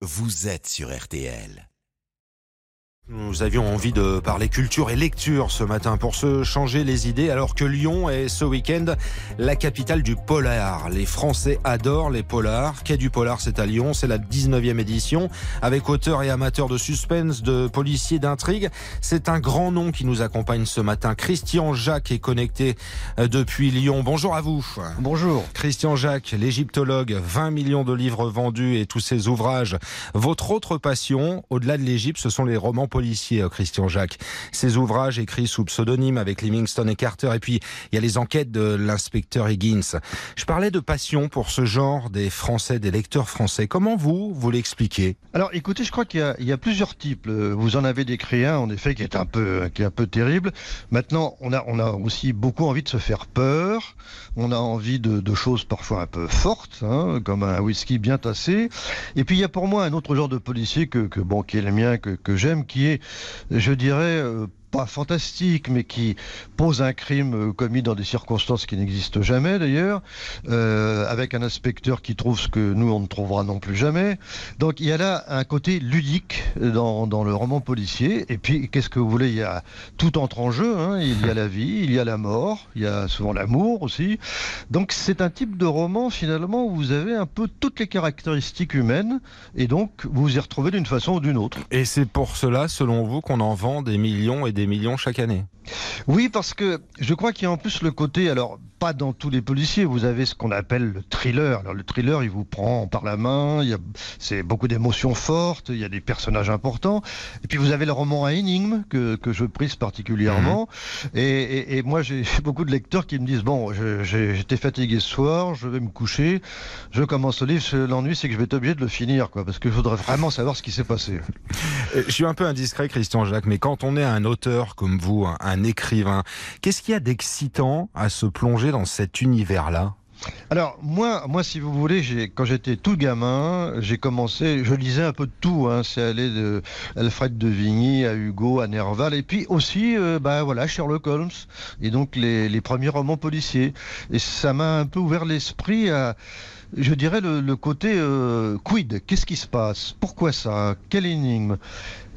vous êtes sur RTL. Nous avions envie de parler culture et lecture ce matin pour se changer les idées alors que Lyon est ce week-end la capitale du polar. Les Français adorent les polars. Quai du polar, c'est à Lyon, c'est la 19e édition avec auteurs et amateurs de suspense, de policiers, d'intrigue. C'est un grand nom qui nous accompagne ce matin. Christian Jacques est connecté euh, depuis Lyon. Bonjour à vous. Bonjour. Christian Jacques, l'égyptologue, 20 millions de livres vendus et tous ses ouvrages. Votre autre passion, au-delà de l'Égypte, ce sont les romans policier euh, Christian Jacques. Ses ouvrages écrits sous pseudonyme avec Livingston et Carter. Et puis, il y a les enquêtes de l'inspecteur Higgins. Je parlais de passion pour ce genre des Français, des lecteurs français. Comment vous, vous l'expliquez? Alors, écoutez, je crois qu'il y, y, a plusieurs types. Euh, vous en avez décrit un, en effet, qui est un peu, qui est un peu terrible. Maintenant, on a, on a aussi beaucoup envie de se faire peur. On a envie de, de choses parfois un peu fortes, hein, comme un whisky bien tassé. Et puis, il y a pour moi un autre genre de policier que, que bon, qui est le mien, que, que j'aime, qui est je dirais, euh, pas fantastique, mais qui pose un crime euh, commis dans des circonstances qui n'existent jamais d'ailleurs, euh, avec un inspecteur qui trouve ce que nous on ne trouvera non plus jamais. Donc il y a là un côté ludique dans, dans le roman policier. Et puis qu'est-ce que vous voulez? Il y a tout entre en jeu. Hein. Il y a la vie, il y a la mort, il y a souvent l'amour aussi. Donc c'est un type de roman finalement où vous avez un peu toutes les caractéristiques humaines et donc vous vous y retrouvez d'une façon ou d'une autre. Et c'est pour cela, selon vous, qu'on en vend des millions et des millions chaque année. Oui, parce que je crois qu'il y a en plus le côté, alors pas dans tous les policiers, vous avez ce qu'on appelle le thriller. Alors le thriller, il vous prend par la main, c'est beaucoup d'émotions fortes, il y a des personnages importants. Et puis vous avez le roman à énigmes que, que je prise particulièrement. Mmh. Et, et, et, moi, j'ai beaucoup de lecteurs qui me disent bon, j'étais fatigué ce soir, je vais me coucher, je commence le livre. L'ennui, c'est que je vais être obligé de le finir, quoi, parce que je voudrais vraiment savoir ce qui s'est passé. Je suis un peu indiscret, Christian Jacques, mais quand on est un auteur comme vous, un, un écrivain, qu'est-ce qu'il y a d'excitant à se plonger dans cet univers-là? Alors moi, moi, si vous voulez, quand j'étais tout gamin, j'ai commencé, je lisais un peu de tout. Hein, c'est allé de Alfred de Vigny à Hugo, à Nerval, et puis aussi, euh, bah voilà, Sherlock Holmes, et donc les, les premiers romans policiers. Et ça m'a un peu ouvert l'esprit à je dirais, le, le côté euh, quid, qu'est-ce qui se passe? Pourquoi ça? Quelle énigme?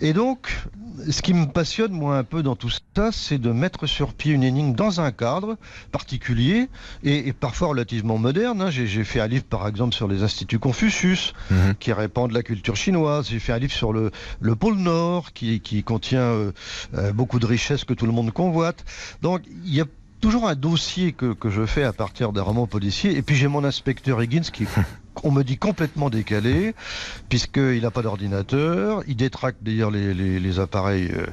Et donc, ce qui me passionne, moi, un peu dans tout ça, c'est de mettre sur pied une énigme dans un cadre particulier et, et parfois relativement moderne. Hein. J'ai fait un livre, par exemple, sur les instituts Confucius, mmh. qui répandent la culture chinoise. J'ai fait un livre sur le, le pôle Nord, qui, qui contient euh, euh, beaucoup de richesses que tout le monde convoite. Donc, il y a toujours un dossier que, que, je fais à partir d'un roman policier. Et puis j'ai mon inspecteur Higgins qui on me dit complètement décalé, puisqu'il n'a pas d'ordinateur, il détraque d'ailleurs les, les, les, appareils euh,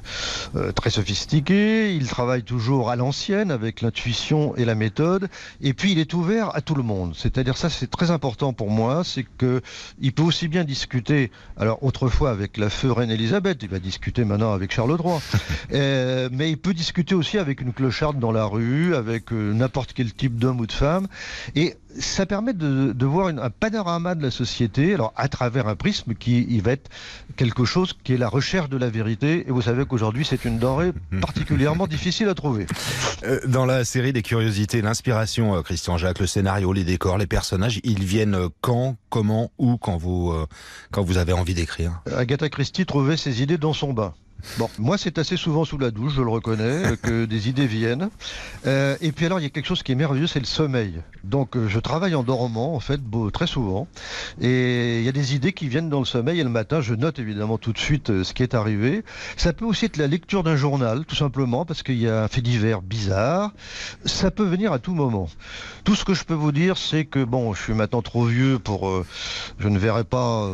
euh, très sophistiqués, il travaille toujours à l'ancienne avec l'intuition et la méthode, et puis il est ouvert à tout le monde. C'est-à-dire ça c'est très important pour moi, c'est que il peut aussi bien discuter, alors autrefois avec la feu reine Elisabeth, il va discuter maintenant avec Charles III, euh, mais il peut discuter aussi avec une clocharde dans la rue, avec euh, n'importe quel type d'homme ou de femme, et ça permet de, de voir une, un panorama de la société, alors à travers un prisme qui il va être quelque chose qui est la recherche de la vérité. Et vous savez qu'aujourd'hui, c'est une denrée particulièrement difficile à trouver. Euh, dans la série des curiosités, l'inspiration, euh, Christian Jacques, le scénario, les décors, les personnages, ils viennent euh, quand, comment, où, quand vous, quand vous avez envie d'écrire? Agatha Christie trouvait ses idées dans son bain. Bon, moi c'est assez souvent sous la douche, je le reconnais, que des idées viennent. Euh, et puis alors il y a quelque chose qui est merveilleux, c'est le sommeil. Donc euh, je travaille en dormant en fait beau, très souvent, et il y a des idées qui viennent dans le sommeil. Et le matin, je note évidemment tout de suite euh, ce qui est arrivé. Ça peut aussi être la lecture d'un journal, tout simplement, parce qu'il y a un fait divers bizarre. Ça peut venir à tout moment. Tout ce que je peux vous dire, c'est que bon, je suis maintenant trop vieux pour, euh, je ne verrai pas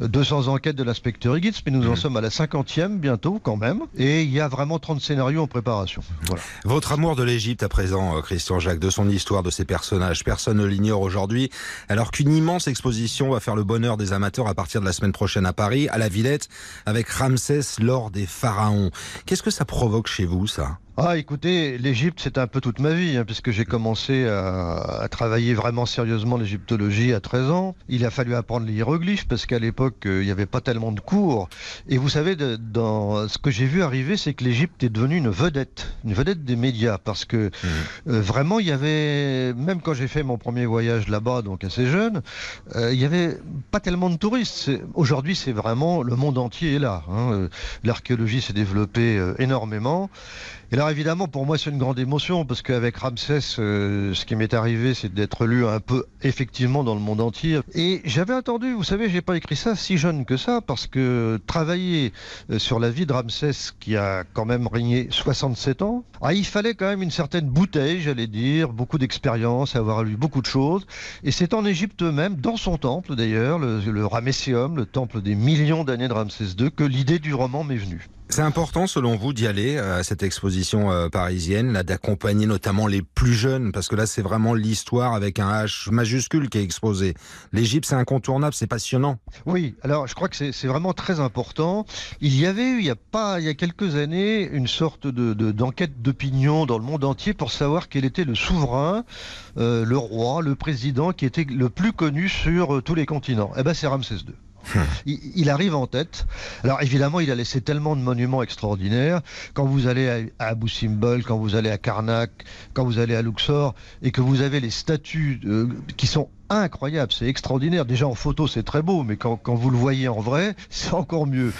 200 enquêtes de l'inspecteur Higgins, mais nous en mmh. sommes à la cinquantième bientôt quand même. Et il y a vraiment 30 scénarios en préparation. Voilà. Votre amour de l'Égypte à présent, euh, Christian Jacques, de son histoire, de ses personnages, personne ne l'ignore aujourd'hui. Alors qu'une immense exposition va faire le bonheur des amateurs à partir de la semaine prochaine à Paris, à la Villette, avec Ramsès, l'or des pharaons. Qu'est-ce que ça provoque chez vous, ça? Ah, écoutez, l'Égypte, c'est un peu toute ma vie, hein, puisque j'ai commencé à, travailler vraiment sérieusement l'égyptologie à 13 ans. Il a fallu apprendre les hiéroglyphes, parce qu'à l'époque, euh, il n'y avait pas tellement de cours. Et vous savez, dans ce que j'ai vu arriver, c'est que l'Égypte est devenue une vedette, une vedette des médias, parce que mmh. euh, vraiment, il y avait, même quand j'ai fait mon premier voyage là-bas, donc assez jeune, euh, il n'y avait pas tellement de touristes. Aujourd'hui, c'est vraiment le monde entier est là. Hein. L'archéologie s'est développée énormément. Et alors évidemment, pour moi, c'est une grande émotion parce qu'avec Ramsès, euh, ce qui m'est arrivé, c'est d'être lu un peu effectivement dans le monde entier. Et j'avais attendu, vous savez, j'ai pas écrit ça si jeune que ça parce que travailler euh, sur la vie de Ramsès, qui a quand même régné 67 ans, ah, il fallait quand même une certaine bouteille, j'allais dire, beaucoup d'expérience, avoir lu beaucoup de choses. Et c'est en Égypte même, dans son temple d'ailleurs, le, le le temple des millions d'années de Ramsès II, que l'idée du roman m'est venue. C'est important, selon vous, d'y aller euh, à cette exposition euh, parisienne, là, d'accompagner notamment les plus jeunes, parce que là, c'est vraiment l'histoire avec un H majuscule qui est exposé. L'Égypte, c'est incontournable, c'est passionnant. Oui, alors je crois que c'est vraiment très important. Il y avait eu, il y a pas, il y a quelques années, une sorte de d'enquête d'opinion dans le monde entier pour savoir quel était le souverain, euh, le roi, le président qui était le plus connu sur tous les continents. Eh ben, c'est Ramsès II. Il, arrive en tête. Alors évidemment, il a laissé tellement de monuments extraordinaires. Quand vous allez à, Abu Simbel, quand vous allez à Karnak, quand vous allez à Luxor, et que vous avez les statues euh, qui sont incroyable, c'est extraordinaire. Déjà en photo, c'est très beau, mais quand, vous le voyez en vrai, c'est encore mieux.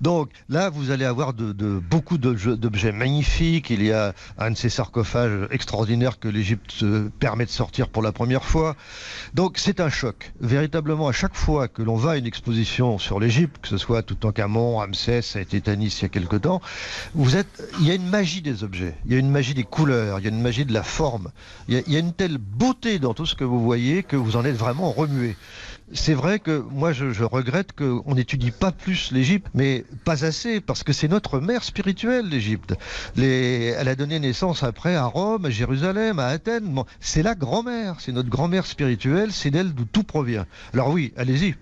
Donc là, vous allez avoir de, beaucoup d'objets magnifiques. Il y a un de ces sarcophages extraordinaires que l'Égypte permet de sortir pour la première fois. Donc c'est un choc. Véritablement, à chaque fois que l'on va à une exposition sur l'Égypte, que ce soit tout Toutankhamon, Ramsès, ça a été Tanis il y a quelque temps, vous êtes, il y a une magie des objets, il y a une magie des couleurs, il y a une magie de la forme, il y a, il y a une telle beauté dans tout ce que vous voyez que vous en êtes vraiment remué. C'est vrai que moi je, regrette qu'on n'étudie pas plus l'Égypte, mais pas assez, parce que c'est notre mère spirituelle, l'Égypte. Elle a donné naissance après à Rome, à Jérusalem, à Athènes. c'est la grand-mère, c'est notre grand-mère spirituelle, c'est d'elle d'où tout provient. Alors oui, allez-y.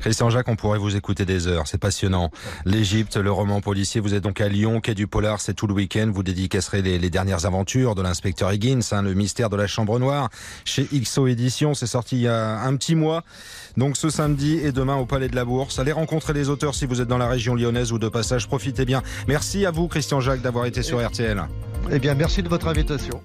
Christian Jacques, on pourrait vous écouter des heures, c'est passionnant. L'Égypte, le roman policier, vous êtes donc à Lyon, quai du Polar, c'est tout le week-end. Vous dédicacerez les, dernières aventures de l'inspecteur Higgins, hein, le mystère de la Chambre Noire, chez XO Édition. C'est sorti il y a un petit mois. Donc ce samedi et demain au Palais de la Bourse. Allez rencontrer les auteurs si vous êtes dans la région lyonnaise ou de passage. Profitez bien. Merci à vous, Christian Jacques, d'avoir été sur RTL. Eh bien, merci de votre invitation.